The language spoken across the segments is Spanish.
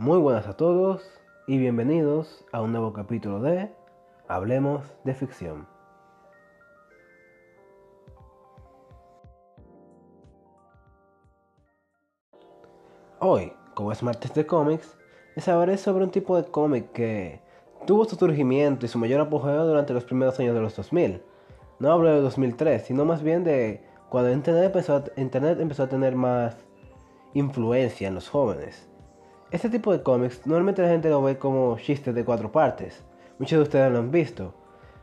Muy buenas a todos y bienvenidos a un nuevo capítulo de Hablemos de Ficción. Hoy, como es martes de cómics, les hablaré sobre un tipo de cómic que tuvo su surgimiento y su mayor apogeo durante los primeros años de los 2000. No hablo de 2003, sino más bien de cuando Internet Internet empezó a tener más influencia en los jóvenes. Este tipo de cómics normalmente la gente lo ve como chistes de cuatro partes. Muchos de ustedes lo han visto.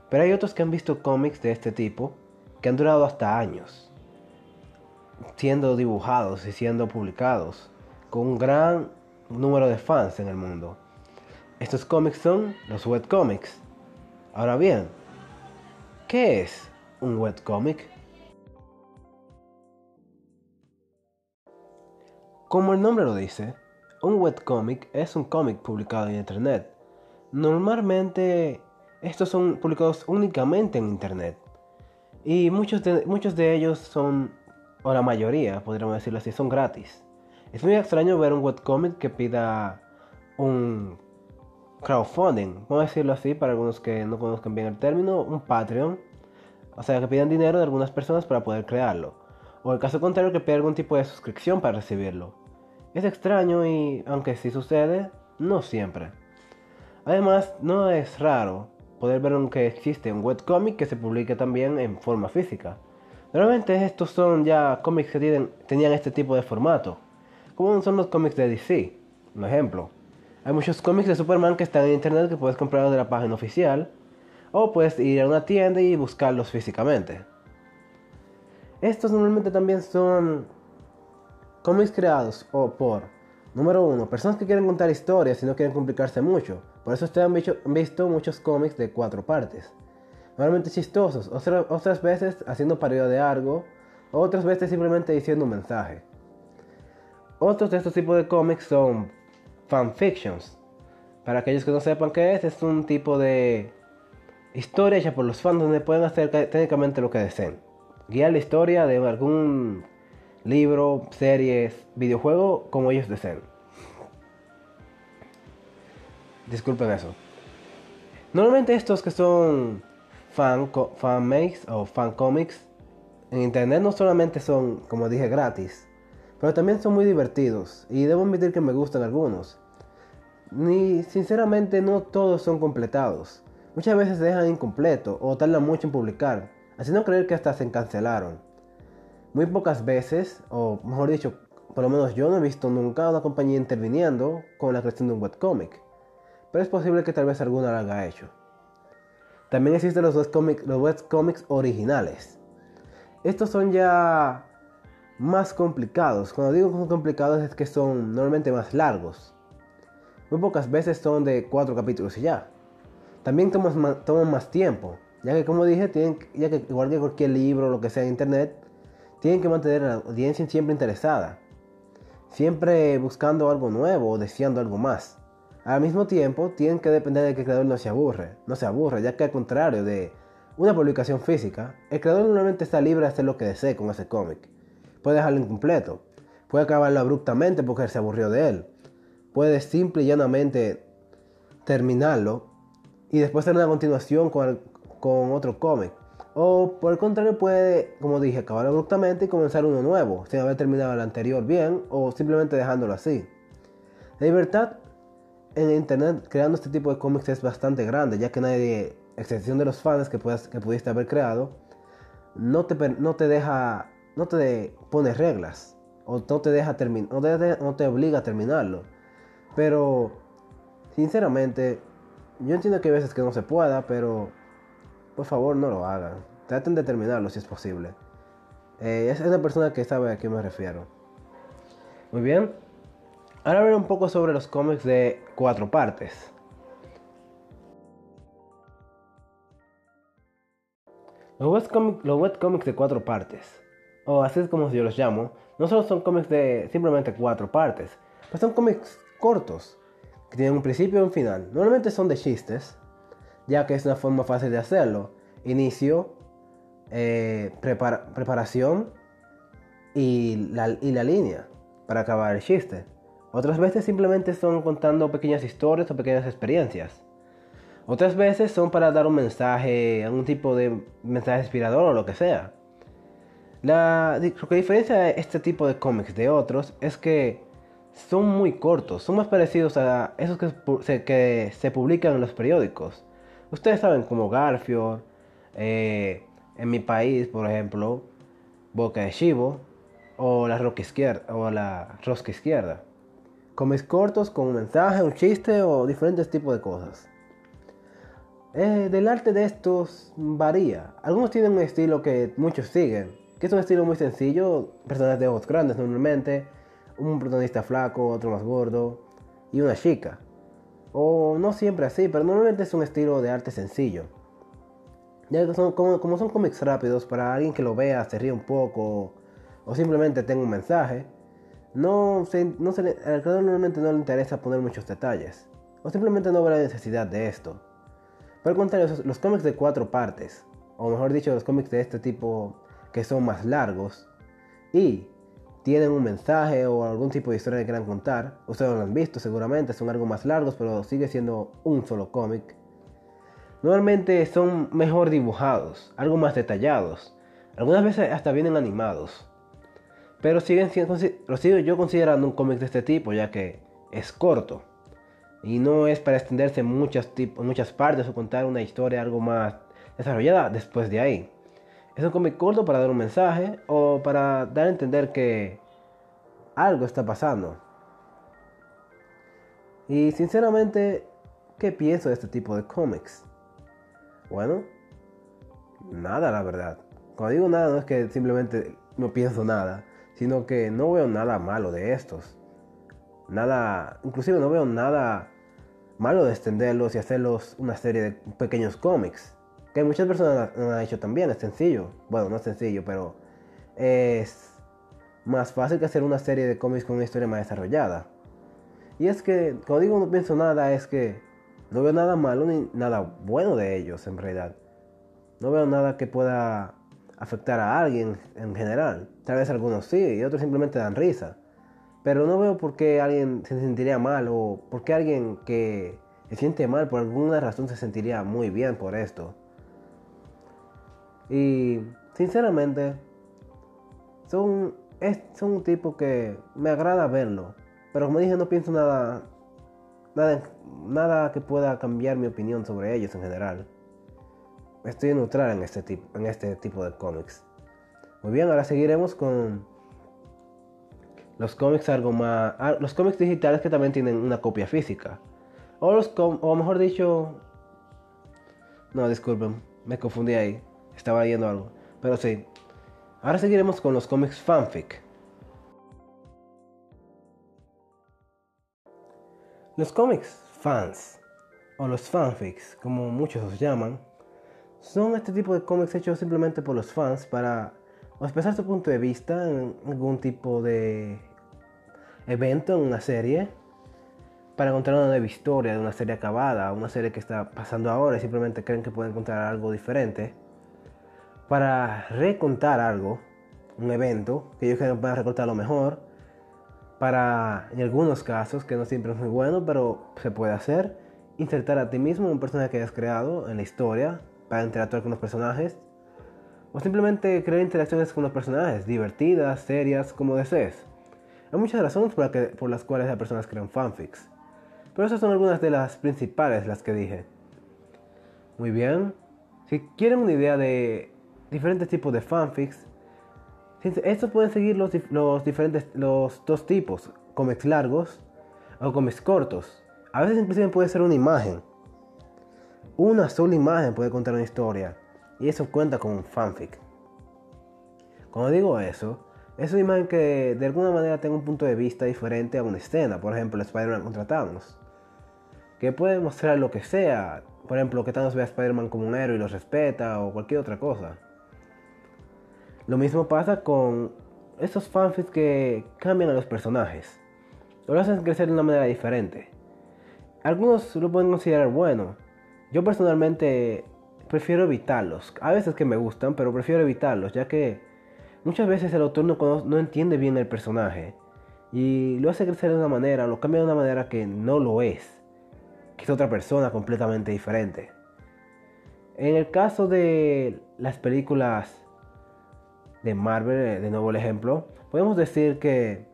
Pero hay otros que han visto cómics de este tipo que han durado hasta años. Siendo dibujados y siendo publicados. Con un gran número de fans en el mundo. Estos cómics son los webcomics. Ahora bien, ¿qué es un webcomic? Como el nombre lo dice, un webcomic es un cómic publicado en Internet. Normalmente estos son publicados únicamente en Internet. Y muchos de, muchos de ellos son, o la mayoría, podríamos decirlo así, son gratis. Es muy extraño ver un webcomic que pida un crowdfunding, vamos a decirlo así para algunos que no conozcan bien el término, un Patreon. O sea, que pidan dinero de algunas personas para poder crearlo. O el caso contrario, que pida algún tipo de suscripción para recibirlo. Es extraño y, aunque sí sucede, no siempre. Además, no es raro poder ver que existe un webcomic que se publique también en forma física. Normalmente estos son ya cómics que tienen, tenían este tipo de formato, como son los cómics de DC, un ejemplo. Hay muchos cómics de Superman que están en internet que puedes comprarlos de la página oficial, o puedes ir a una tienda y buscarlos físicamente. Estos normalmente también son cómics creados o por, número uno, personas que quieren contar historias y no quieren complicarse mucho. Por eso ustedes han visto, muchos cómics de cuatro partes. Normalmente chistosos, otras veces haciendo parodia de algo, otras veces simplemente diciendo un mensaje. Otros de estos tipos de cómics son fanfictions. Para aquellos que no sepan qué es, es un tipo de historia hecha por los fans donde pueden hacer técnicamente lo que deseen. Guiar la historia de algún libro, series, videojuego, como ellos deseen. Disculpen eso. Normalmente estos que son fan, fan makes o fan comics en internet no solamente son, como dije, gratis, pero también son muy divertidos y debo admitir que me gustan algunos. Ni sinceramente no todos son completados. Muchas veces se dejan incompleto o tardan mucho en publicar, haciendo creer que hasta se cancelaron. Muy pocas veces, o mejor dicho, por lo menos yo no he visto nunca una compañía interviniendo con la creación de un webcomic. Pero es posible que tal vez alguna lo haya hecho. También existen los webcomics, los webcomics originales. Estos son ya más complicados. Cuando digo que son complicados es que son normalmente más largos. Muy pocas veces son de cuatro capítulos y ya. También toman, más tiempo, ya que como dije, ya que igual que cualquier libro o lo que sea en internet, tienen que mantener a la audiencia siempre interesada, siempre buscando algo nuevo o deseando algo más. Al mismo tiempo, tienen que depender de que el creador no se aburre, no se aburre, ya que al contrario de una publicación física, el creador normalmente está libre de hacer lo que desee con ese cómic. Puede dejarlo incompleto, puede acabarlo abruptamente porque se aburrió de él, puede simple y llanamente terminarlo y después hacer una continuación con, con otro cómic. O por el contrario puede, como dije, acabar abruptamente y comenzar uno nuevo, sin haber terminado el anterior bien o simplemente dejándolo así. La libertad en internet creando este tipo de cómics es bastante grande, ya que nadie, excepción de los fans que, que pudiste haber creado, no te, no te deja, no te pone reglas, o no te deja terminar, no te, no te obliga a terminarlo. Pero, sinceramente, yo entiendo que hay veces que no se pueda, pero por favor no lo hagan. Traten de terminarlo si es posible. Eh, es una persona que sabe a qué me refiero. Muy bien. Ahora hablaré un poco sobre los cómics de cuatro partes. Los webcomics, los webcomics de cuatro partes, o así es como yo los llamo, no solo son cómics de simplemente cuatro partes, pues son cómics cortos, que tienen un principio y un final. Normalmente son de chistes, ya que es una forma fácil de hacerlo. Inicio, eh, preparación y la, y la línea para acabar el chiste. Otras veces simplemente son contando pequeñas historias o pequeñas experiencias. Otras veces son para dar un mensaje, algún tipo de mensaje inspirador o lo que sea. La, lo que diferencia este tipo de cómics de otros es que son muy cortos, son más parecidos a esos que se, que se publican en los periódicos. Ustedes saben como Garfield, eh, en mi país, por ejemplo, Boca de Chivo o la Roca Izquierda o la Rosca Izquierda. Cómics cortos con un mensaje, un chiste o diferentes tipos de cosas. Eh, del arte de estos varía. Algunos tienen un estilo que muchos siguen, que es un estilo muy sencillo, personajes de ojos grandes normalmente, un protagonista flaco, otro más gordo y una chica. O no siempre así, pero normalmente es un estilo de arte sencillo. Ya que son, como, son cómics rápidos, para alguien que lo vea, se ríe un poco o simplemente tenga un mensaje, no, se, no se al creador normalmente no le interesa poner muchos detalles. O simplemente no ve la necesidad de esto. Por el contrario, los cómics de cuatro partes, o mejor dicho, los cómics de este tipo que son más largos y tienen un mensaje o algún tipo de historia que quieran contar. Ustedes lo han visto seguramente, son algo más largos, pero sigue siendo un solo cómic. Normalmente son mejor dibujados, algo más detallados. Algunas veces hasta vienen animados. Pero siguen lo sigo yo considerando un cómic de este tipo, ya que es corto. Y no es para extenderse en muchas, muchas partes o contar una historia algo más desarrollada después de ahí. Es un cómic corto para dar un mensaje o para dar a entender que algo está pasando. Y sinceramente, ¿qué pienso de este tipo de cómics? Bueno, nada la verdad. Cuando digo nada no es que simplemente no pienso nada, sino que no veo nada malo de estos. Nada, inclusive no veo nada malo de extenderlos y hacerlos una serie de pequeños cómics que muchas personas lo han hecho también, es sencillo. Bueno, no es sencillo, pero es más fácil que hacer una serie de cómics con una historia más desarrollada. Y es que, cuando digo no pienso nada, es que no veo nada malo ni nada bueno de ellos en realidad. No veo nada que pueda afectar a alguien en general. Tal vez algunos sí y otros simplemente dan risa. Pero no veo por qué alguien se sentiría mal o por qué alguien que se siente mal por alguna razón se sentiría muy bien por esto. Y sinceramente, son, son un tipo que me agrada verlo. Pero como dije, no pienso nada, nada, nada que pueda cambiar mi opinión sobre ellos en general. Estoy neutral en este tipo, en este tipo de cómics. Muy bien, ahora seguiremos con los cómics algo más, los cómics digitales que también tienen una copia física. O los o mejor dicho, no, disculpen, me confundí ahí. Estaba leyendo algo. Pero sí. Ahora seguiremos con los cómics fanfic. Los cómics fans, o los fanfics, como muchos los llaman, son este tipo de cómics hechos simplemente por los fans para expresar su punto de vista en algún tipo de evento en una serie, para contar una nueva historia de una serie acabada, una serie que está pasando ahora y simplemente creen que pueden contar algo diferente para recontar algo, un evento, que ellos quieren recontar lo mejor, para, en algunos casos, que no siempre es muy bueno, pero se puede hacer, insertar a ti mismo un personaje que hayas creado en la historia, para interactuar con los personajes, o simplemente crear interacciones con los personajes, divertidas, serias, como desees. Hay muchas razones por, por las cuales las personas crean fanfics, pero esas son algunas de las principales, las que dije. Muy bien, si quieren una idea de diferentes tipos de fanfics. Estos pueden seguir los, diferentes, los dos tipos, cómics largos o cómics cortos. A veces inclusive puede ser una imagen. Una sola imagen puede contar una historia y eso cuenta como un fanfic. Cuando digo eso, es una imagen que de alguna manera tenga un punto de vista diferente a una escena, por ejemplo Spider-Man contra Thanos, que puede mostrar lo que sea, por ejemplo que Thanos ve a Spider-Man como un héroe y lo respeta o cualquier otra cosa. Lo mismo pasa con esos fanfics que cambian a los personajes. O lo hacen crecer de una manera diferente. Algunos lo pueden considerar bueno. Yo personalmente prefiero evitarlos. A veces que me gustan, pero prefiero evitarlos, ya que muchas veces el autor no, no entiende bien el personaje. Y lo hace crecer de una manera, lo cambia de una manera que no lo es, que es otra persona completamente diferente. En el caso de las películas de Marvel, eh, de nuevo el ejemplo, podemos decir que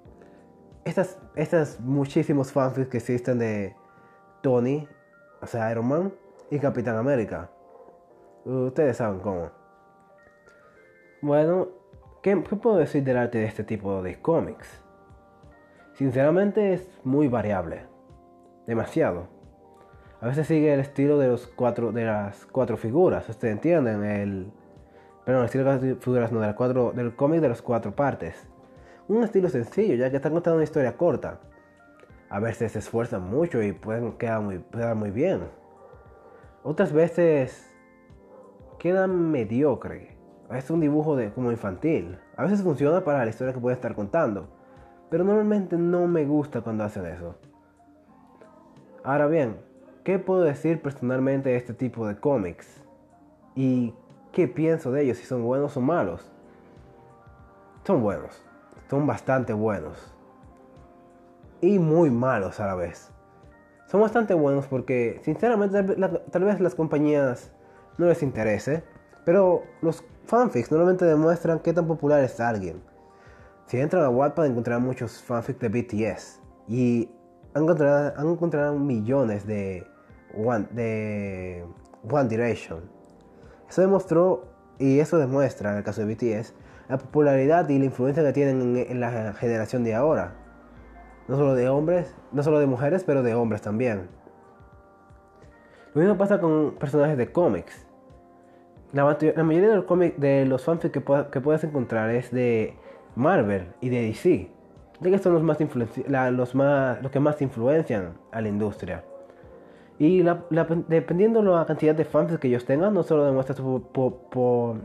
estas, estas muchísimos fanfics que existen de Tony, o sea, Iron Man y Capitán América. Ustedes saben cómo. Bueno, ¿qué, puedo decir del arte de este tipo de cómics? Sinceramente es muy variable. Demasiado. A veces sigue el estilo de los cuatro de las cuatro figuras, ustedes entienden, el pero el estilo de figuras no de las cuatro del cómic de las cuatro partes. Un estilo sencillo, ya que están contando una historia corta. A veces se esfuerzan mucho y pueden quedar muy, quedar muy bien. Otras veces quedan mediocre. Es un dibujo de, como infantil. A veces funciona para la historia que puede estar contando. Pero normalmente no me gusta cuando hacen eso. Ahora bien, ¿qué puedo decir personalmente de este tipo de cómics? ¿Y qué pienso de ellos? Si son buenos o malos. Son buenos. Son bastante buenos. Y muy malos a la vez son bastante buenos porque sinceramente tal vez las compañías no les interese, pero los fanfics normalmente demuestran qué tan popular es alguien. Si entran a Wattpad encontrarán muchos fanfics de BTS y han encontrado, millones de One, de One Direction. Eso demostró y eso demuestra en el caso de BTS la popularidad y la influencia que tienen en la generación de ahora. No solo de hombres, no solo de mujeres, pero de hombres también. Lo mismo pasa con personajes de cómics. La, mayoría de los, cómics, de los fanfics que, puedes encontrar es de Marvel y de DC. Ya que son los, más los, más, los que más influencian a la industria. Y dependiendo de la cantidad de fanfics que ellos tengan, no solo demuestra su,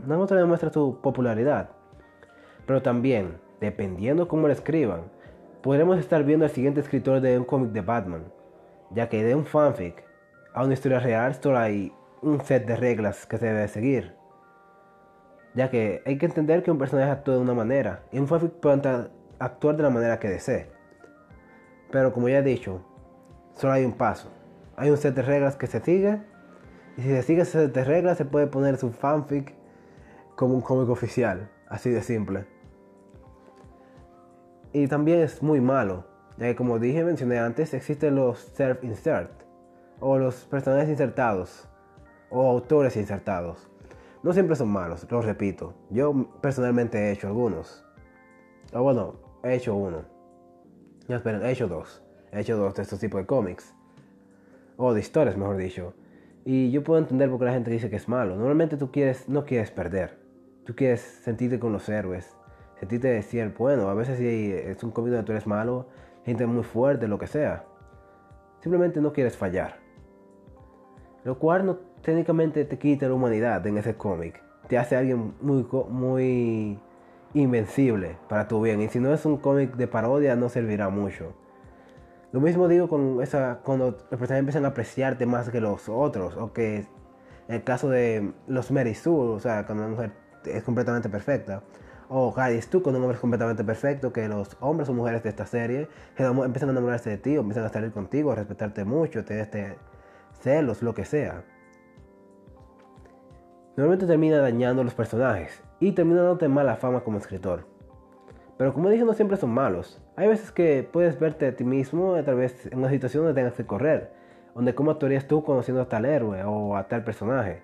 no solo demuestra su popularidad, pero también, dependiendo cómo lo escriban, podremos estar viendo al siguiente escritor de un cómic de Batman, ya que de un fanfic a una historia real solo hay un set de reglas que se debe seguir. Ya que hay que entender que un personaje actúa de una manera y un fanfic puede actuar de la manera que desee. Pero como ya he dicho, solo hay un paso. Hay un set de reglas que se sigue y si se sigue ese set de reglas se puede poner su fanfic como un cómic oficial, así de simple. Y también es muy malo, ya que como dije, mencioné antes, existen los self-insert, o los personajes insertados, o autores insertados. No siempre son malos, lo repito. Yo personalmente he hecho algunos. O bueno, he hecho uno. No, esperen, he hecho dos. He hecho dos de estos tipos de cómics. O de historias, mejor dicho. Y yo puedo entender por qué la gente dice que es malo. Normalmente tú quieres, no quieres perder. Tú quieres sentirte con los héroes sentirte decir, bueno, a veces si es un cómic donde tú eres malo, gente muy fuerte, lo que sea. Simplemente no quieres fallar. Lo cual no, técnicamente te quita la humanidad en ese cómic. Te hace alguien muy, muy invencible para tu bien. Y si no es un cómic de parodia, no servirá mucho. Lo mismo digo con esa, cuando los personajes empiezan a apreciarte más que los otros. O que en el caso de los Mary Sue, o sea, cuando una mujer es completamente perfecta o Gladys tú con un hombre completamente perfecto, que los hombres o mujeres de esta serie empiezan a enamorarse de ti, o empiezan a salir contigo, a respetarte mucho, tener este celos, lo que sea. Normalmente termina dañando a los personajes y termina dándote mala fama como escritor. Pero como dije, no siempre son malos. Hay veces que puedes verte a ti mismo a través en una situación donde tengas que correr, donde cómo actuarías tú conociendo a tal héroe o a tal personaje.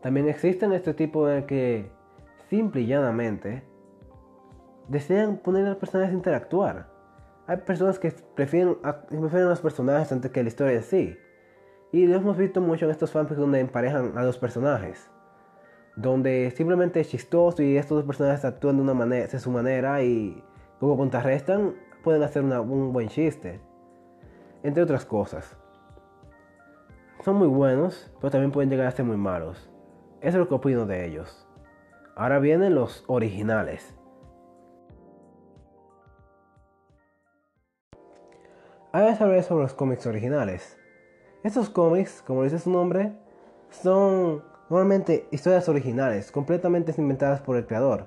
También existen este tipo en el que simple y llanamente, desean poner a los personajes a interactuar. Hay personas que prefieren a, prefieren a los personajes antes que la historia en sí. Y lo hemos visto mucho en estos fanfics donde emparejan a los personajes. Donde simplemente es chistoso y estos dos personajes actúan de una manera, de su manera y como contrarrestan, pueden hacer un buen chiste. Entre otras cosas. Son muy buenos, pero también pueden llegar a ser muy malos. Eso es lo que opino de ellos. Ahora vienen los originales. Ahora hablar sobre los cómics originales. Estos cómics, como dice su nombre, son normalmente historias originales, completamente inventadas por el creador.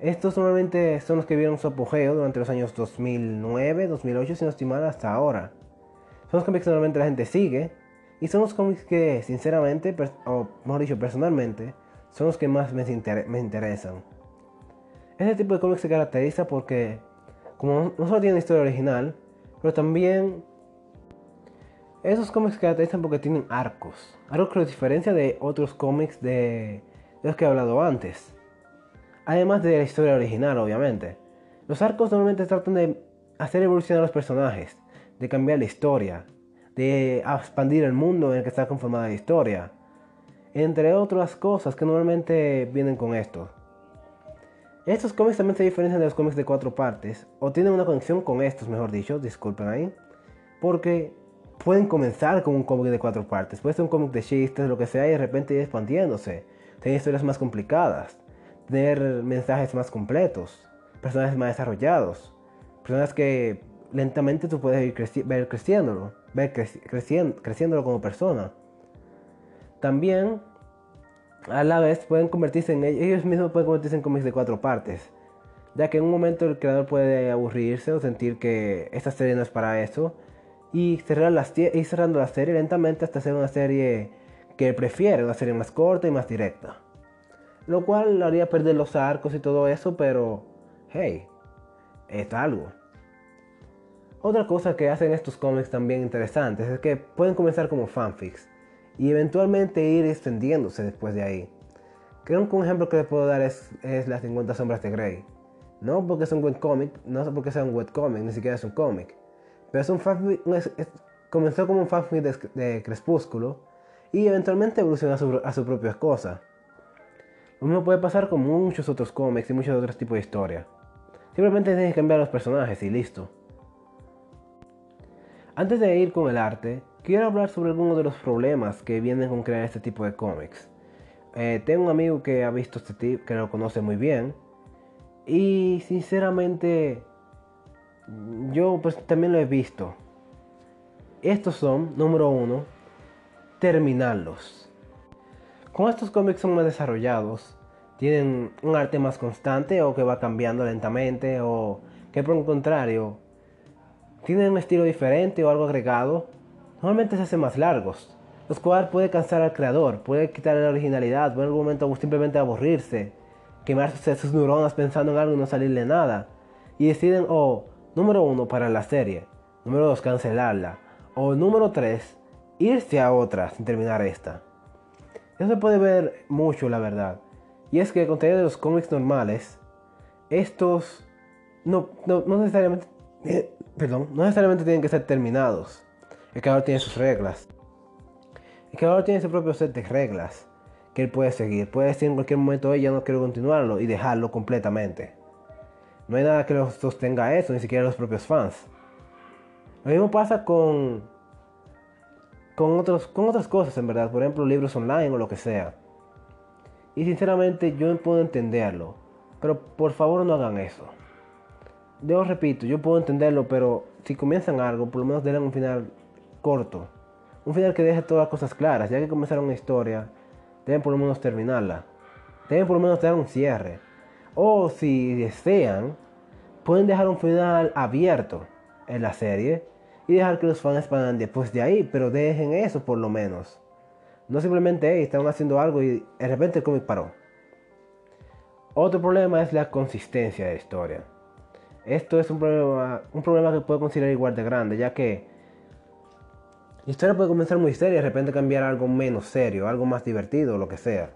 Estos normalmente son los que vieron su apogeo durante los años 2009, 2008, si no estoy mal, hasta ahora. Son los cómics que normalmente la gente sigue y son los cómics que, sinceramente, o mejor dicho, personalmente, son los que más me, interesan. Este tipo de cómics se caracteriza porque, como no solo tienen historia original, pero también esos cómics se caracterizan porque tienen arcos. Algo que los diferencia de otros cómics de, de los que he hablado antes. Además de la historia original, obviamente. Los arcos normalmente tratan de hacer evolucionar a los personajes, de cambiar la historia, de expandir el mundo en el que está conformada la historia, entre otras cosas que normalmente vienen con esto. Estos cómics también se diferencian de los cómics de cuatro partes, o tienen una conexión con estos, mejor dicho, disculpen ahí, porque pueden comenzar con un cómic de cuatro partes, puede ser un cómic de chistes, lo que sea, y de repente ir expandiéndose, tener historias más complicadas, tener mensajes más completos, personajes más desarrollados, personas que lentamente tú puedes ir ver creciéndolo, ver creciéndolo como persona. También, a la vez, pueden convertirse en ellos mismos pueden convertirse en cómics de cuatro partes, ya que en un momento el creador puede aburrirse o sentir que esta serie no es para eso, y cerrar las ir cerrando la serie lentamente hasta hacer una serie que prefiere, una serie más corta y más directa. Lo cual haría perder los arcos y todo eso, pero hey, es algo. Otra cosa que hacen estos cómics también interesantes es que pueden comenzar como fanfics y eventualmente ir extendiéndose después de ahí. Creo que un ejemplo que les puedo dar es, es las 50 sombras de Grey. No porque es un webcomic, no porque sea un webcomic, ni siquiera es un cómic. Pero es un fanfic, comenzó como un fanfic de, Crepúsculo y eventualmente evolucionó a su, a su propia cosa. Lo mismo puede pasar con muchos otros cómics y muchos otros tipos de historia. Simplemente tienes que cambiar los personajes y listo. Antes de ir con el arte, quiero hablar sobre algunos de los problemas que vienen con crear este tipo de cómics. Eh, tengo un amigo que ha visto este tipo, que lo conoce muy bien. Y sinceramente yo pues también lo he visto. Estos son, número uno, terminarlos. Como estos cómics son más desarrollados, tienen un arte más constante o que va cambiando lentamente o que por el contrario tienen un estilo diferente o algo agregado, normalmente se hacen más largos, los cuales puede cansar al creador, puede quitar la originalidad, puede en algún momento simplemente aburrirse, quemarse sus neuronas pensando en algo y no salirle nada. Y deciden o Número 1 para la serie. Número 2 cancelarla. O número 3 irse a otra sin terminar esta. Eso se puede ver mucho la verdad. Y es que contrario de los cómics normales, estos no, no, necesariamente, perdón, no necesariamente tienen que ser terminados. El creador tiene sus reglas. El creador tiene su propio set de reglas que él puede seguir. Puede decir en cualquier momento, ya no quiero continuarlo y dejarlo completamente. No hay nada que lo sostenga eso, ni siquiera los propios fans. Lo mismo pasa con, con, otros, con otras cosas, en verdad. Por ejemplo, libros online o lo que sea. Y sinceramente yo puedo entenderlo. Pero por favor no hagan eso. Yo repito, yo puedo entenderlo, pero si comienzan algo, por lo menos den un final corto. Un final que deje todas las cosas claras. Ya que comenzaron una historia, deben por lo menos terminarla. Deben por lo menos dar un cierre. O si desean, pueden dejar un final abierto en la serie y dejar que los fans expandan después de ahí, pero dejen eso por lo menos. No simplemente hey, están haciendo algo y de repente el cómic paró. Otro problema es la consistencia de la historia. Esto es un problema, un problema que puedo considerar igual de grande, ya que la historia puede comenzar muy seria y de repente cambiar algo menos serio, algo más divertido, lo que sea.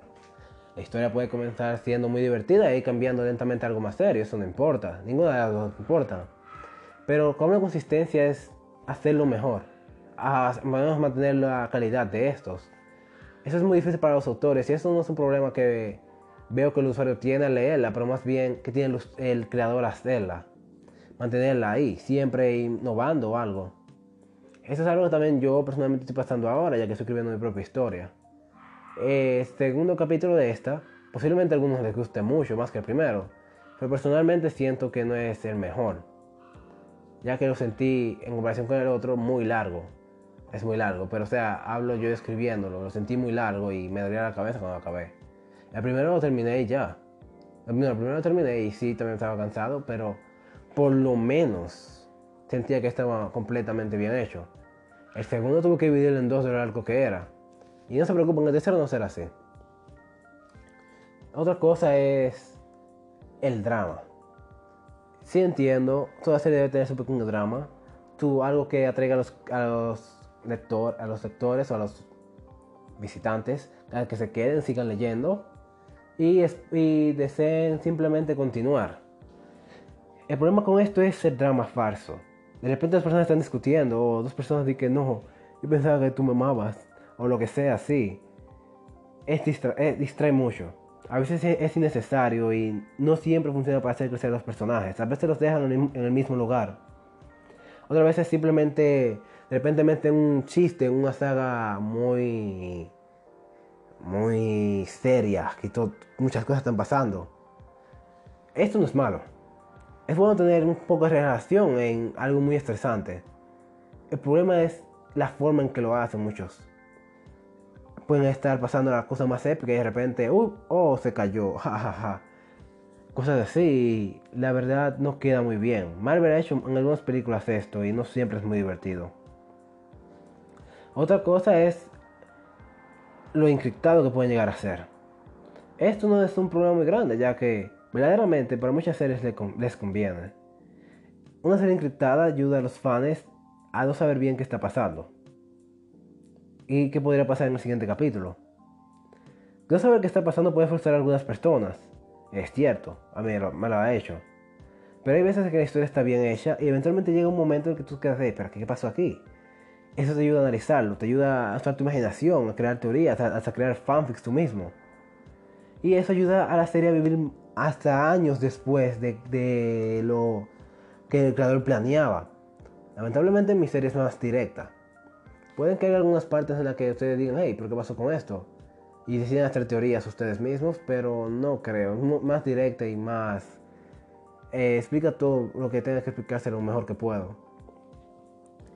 La historia puede comenzar siendo muy divertida y cambiando lentamente a algo más serio, eso no importa, ninguna de las dos importa. Pero con la consistencia es hacerlo mejor, a, mantener la calidad de estos. Eso es muy difícil para los autores y eso no es un problema que veo que el usuario tiene al leerla, pero más bien que tiene el, creador hacerla. Mantenerla ahí, siempre innovando algo. Eso es algo que también yo personalmente estoy pasando ahora, ya que estoy escribiendo mi propia historia eh, segundo capítulo de esta, posiblemente a algunos les guste mucho más que el primero, pero personalmente siento que no es el mejor, ya que lo sentí en comparación con el otro muy largo. Es muy largo, pero o sea, hablo yo escribiéndolo, lo sentí muy largo y me dolía la cabeza cuando acabé. El primero lo terminé y ya. La primera lo terminé y sí, también estaba cansado, pero por lo menos sentía que estaba completamente bien hecho. El segundo tuve que dividirlo en dos de lo largo que era. Y no se preocupen, el tercero no será así. Otra cosa es el drama. Sí entiendo, toda serie debe tener su pequeño drama. Tú, algo que atraiga a los, a a los lectores o a los visitantes a que se queden, sigan leyendo y, deseen simplemente continuar. El problema con esto es el drama falso. De repente las personas están discutiendo o dos personas dicen no, yo pensaba que tú me amabas o lo que sea así. Es distrae, mucho. A veces es innecesario y no siempre funciona para hacer crecer los personajes. A veces los dejan en el mismo lugar. Otras veces simplemente, de repente meten un chiste en una saga muy, muy seria, que muchas cosas están pasando. Esto no es malo. Es bueno tener un poco de relación en algo muy estresante. El problema es la forma en que lo hacen muchos. Pueden estar pasando la cosa más épica y de repente, uh, oh, se cayó, jajaja. Cosas así, la verdad no queda muy bien. Marvel ha en algunas películas esto y no siempre es muy divertido. Otra cosa es lo encriptado que pueden llegar a ser. Esto no es un problema muy grande, ya que verdaderamente para muchas series les conviene. Una serie encriptada ayuda a los fans a no saber bien qué está pasando y qué podría pasar en el siguiente capítulo. No saber qué está pasando puede frustrar a algunas personas, es cierto, a mí me lo ha hecho. Pero hay veces que la historia está bien hecha y eventualmente llega un momento en que tú quedas, pero ¿qué pasó aquí? Eso te ayuda a analizarlo, te ayuda a usar tu imaginación, a crear teorías, hasta crear fanfics tú mismo. Y eso ayuda a la serie a vivir hasta años después de, de lo que el creador planeaba. Lamentablemente mi serie es más directa. Pueden que haya algunas partes en las que ustedes digan, hey, ¿pero qué pasó con esto? Y deciden hacer teorías ustedes mismos, pero no creo. Es más directa y más... Eh, explica todo lo que tenga que explicarse lo mejor que puedo.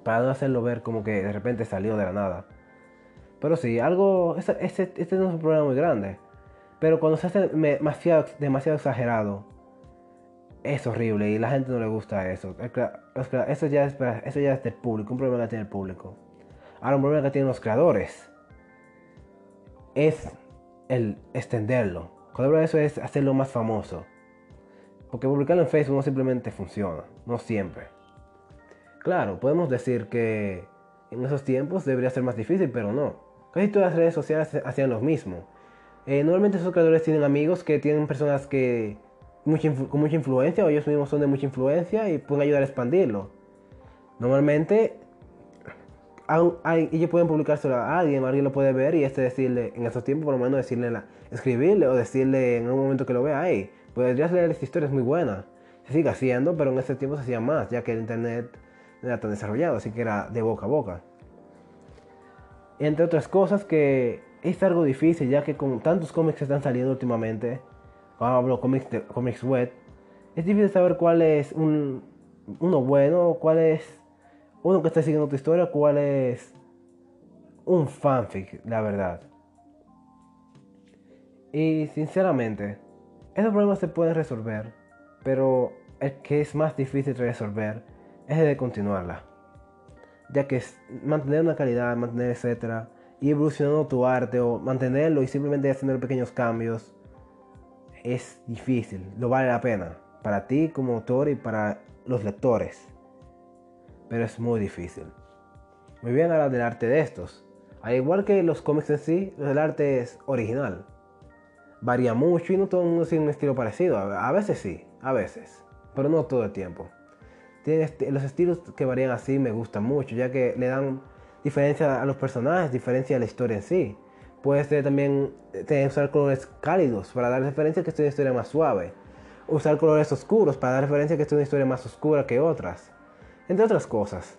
Para no hacerlo ver como que de repente salió de la nada. Pero sí, algo... Este, no es un problema muy grande. Pero cuando se hace demasiado, demasiado exagerado, es horrible y la gente no le gusta eso. Eso ya es, eso ya es del público, un problema que tiene el público. Ahora un problema que tienen los creadores es el extenderlo. Cuando hablo de eso es hacerlo más famoso. Porque publicarlo en Facebook no simplemente funciona, no siempre. Claro, podemos decir que en esos tiempos debería ser más difícil, pero no. Casi todas las redes sociales hacían lo mismo. Eh, normalmente esos creadores tienen amigos que tienen personas que con mucha influencia o ellos mismos son de mucha influencia y pueden ayudar a expandirlo. Normalmente ellos pueden publicárselo a alguien, alguien lo puede ver y este decirle, en esos tiempos por lo menos decirle, escribirle o decirle en un momento que lo vea, hey, podrías leer esta historia, es muy buena. Se sigue haciendo, pero en ese tiempo se hacía más, ya que el internet era tan desarrollado, así que era de boca a boca. Entre otras cosas que es algo difícil, ya que con tantos cómics que están saliendo últimamente, cuando hablo cómics, de, cómics web, es difícil saber cuál es un, uno bueno, cuál es uno que está siguiendo tu historia, cuál es un fanfic, la verdad. Y sinceramente, esos problemas se pueden resolver, pero el que es más difícil de resolver es de continuarla. Ya que mantener una calidad, mantener etcétera, y evolucionando tu arte o mantenerlo y simplemente haciendo pequeños cambios es difícil, lo vale la pena para ti como autor y para los lectores pero es muy difícil. Muy bien hablar del arte de estos. Al igual que los cómics en sí, el arte es original. Varía mucho y no todo el mundo tiene un estilo parecido. A veces sí, a veces, pero no todo el tiempo. los estilos que varían así me gustan mucho, ya que le dan diferencia a los personajes, diferencia a la historia en sí. Puede ser también tener, usar colores cálidos para dar referencia a que es una historia más suave. Usar colores oscuros para dar referencia a que es una historia más oscura que otras entre otras cosas.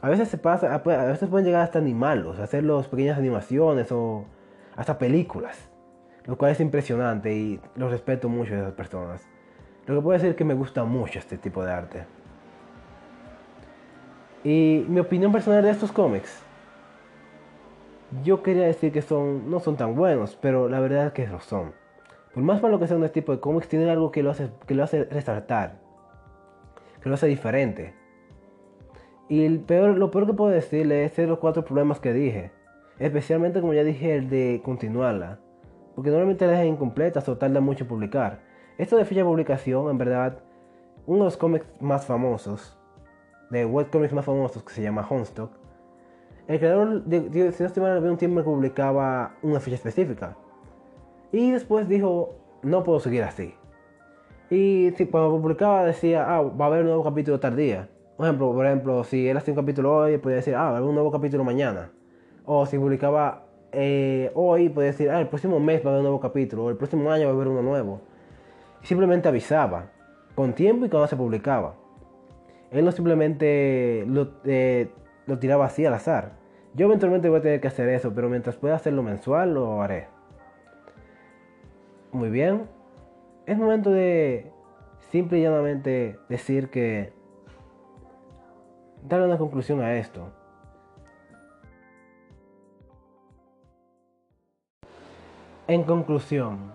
A veces se pasa, a veces pueden llegar hasta animarlos, hacer las pequeñas animaciones o hasta películas, lo cual es impresionante y lo respeto mucho de esas personas. Lo que puedo decir es que me gusta mucho este tipo de arte. Y mi opinión personal de estos cómics, yo quería decir que son, no son tan buenos, pero la verdad es que lo son. Por más malo que sea un tipo de cómics, tienen algo que lo hace, que lo hace resaltar, que lo hace diferente. Y el peor, lo peor que puedo decirle es los cuatro problemas que dije. Especialmente, como ya dije, el de continuarla. Porque normalmente la dejan incompleta o tarda mucho en publicar. Esto de fecha de publicación, en verdad, uno de los cómics más famosos, de webcomics más famosos, que se llama Homestock, el creador, de, si no estoy mal, había un tiempo que publicaba una fecha específica. Y después dijo, no puedo seguir así. Y cuando publicaba decía, ah, va a haber un nuevo capítulo tardía. Por ejemplo, por ejemplo, si él hacía un capítulo hoy, podía decir, ah, haber un nuevo capítulo mañana. O si publicaba eh, hoy, podía decir, ah, el próximo mes va a haber un nuevo capítulo. O el próximo año va a haber uno nuevo. Simplemente avisaba, con tiempo y cuando se publicaba. Él no simplemente lo, eh, lo tiraba así al azar. Yo eventualmente voy a tener que hacer eso, pero mientras pueda hacerlo mensual, lo haré. Muy bien. Es momento de simple y llanamente decir que... Darle una conclusión a esto. En conclusión,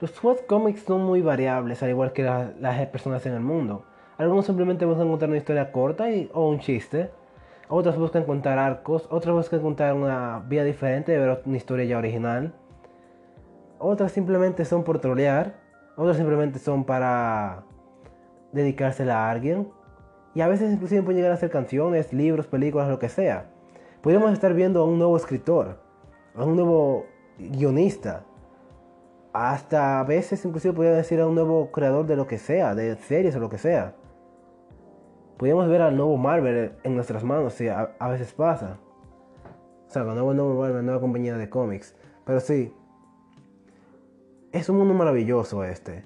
los webcomics son muy variables, al igual que las personas en el mundo. Algunos simplemente buscan contar una historia corta y, o un chiste. Otros buscan contar arcos. Otros buscan contar una vía diferente de ver una historia ya original otras simplemente son por trolear, otras simplemente son para dedicársela a alguien. Y a veces inclusive pueden llegar a ser canciones, libros, películas, lo que sea. Podríamos estar viendo a un nuevo escritor, a un nuevo guionista. Hasta a veces inclusive podría decir a un nuevo creador de lo que sea, de series o lo que sea. Podríamos ver al nuevo Marvel en nuestras manos, si a, veces pasa. O sea, el nuevo, nuevo Marvel, nueva compañía de cómics. Pero sí, es un mundo maravilloso este,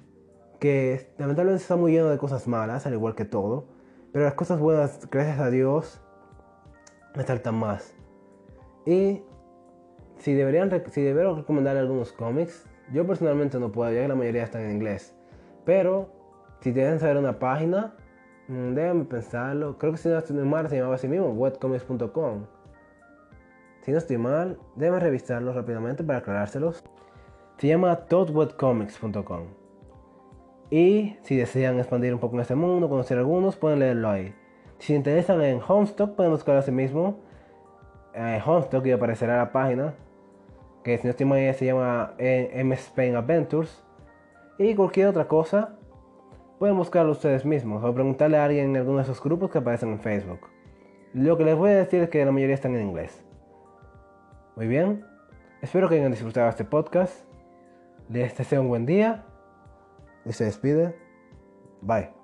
que lamentablemente está muy lleno de cosas malas, al igual que todo, pero las cosas buenas, gracias a Dios, resaltan más. Y si deberían si deberían recomendar algunos cómics, yo personalmente no puedo, ya que la mayoría están en inglés. Pero si tienen saber una página, mm, déjenme pensarlo. Creo que si no estoy mal se llamaba así mismo, webcomics.com. Si no estoy mal, deben revisarlo rápidamente para aclarárselos. Se llama totwebcomics.com. Y si desean expandir un poco en este mundo, conocer algunos, pueden leerlo ahí. Si se interesan en Homestock, pueden buscar a sí mismo. En Homestock y aparecerá la página. Que si no estoy mal se llama eh, M Spain Adventures. Y cualquier otra cosa, pueden buscarlo ustedes mismos o preguntarle a alguien en alguno de esos grupos que aparecen en Facebook. Lo que les voy a decir es que la mayoría están en inglés. Muy bien, espero que hayan disfrutado este podcast. Les deseo un buen día y se despide. Bye.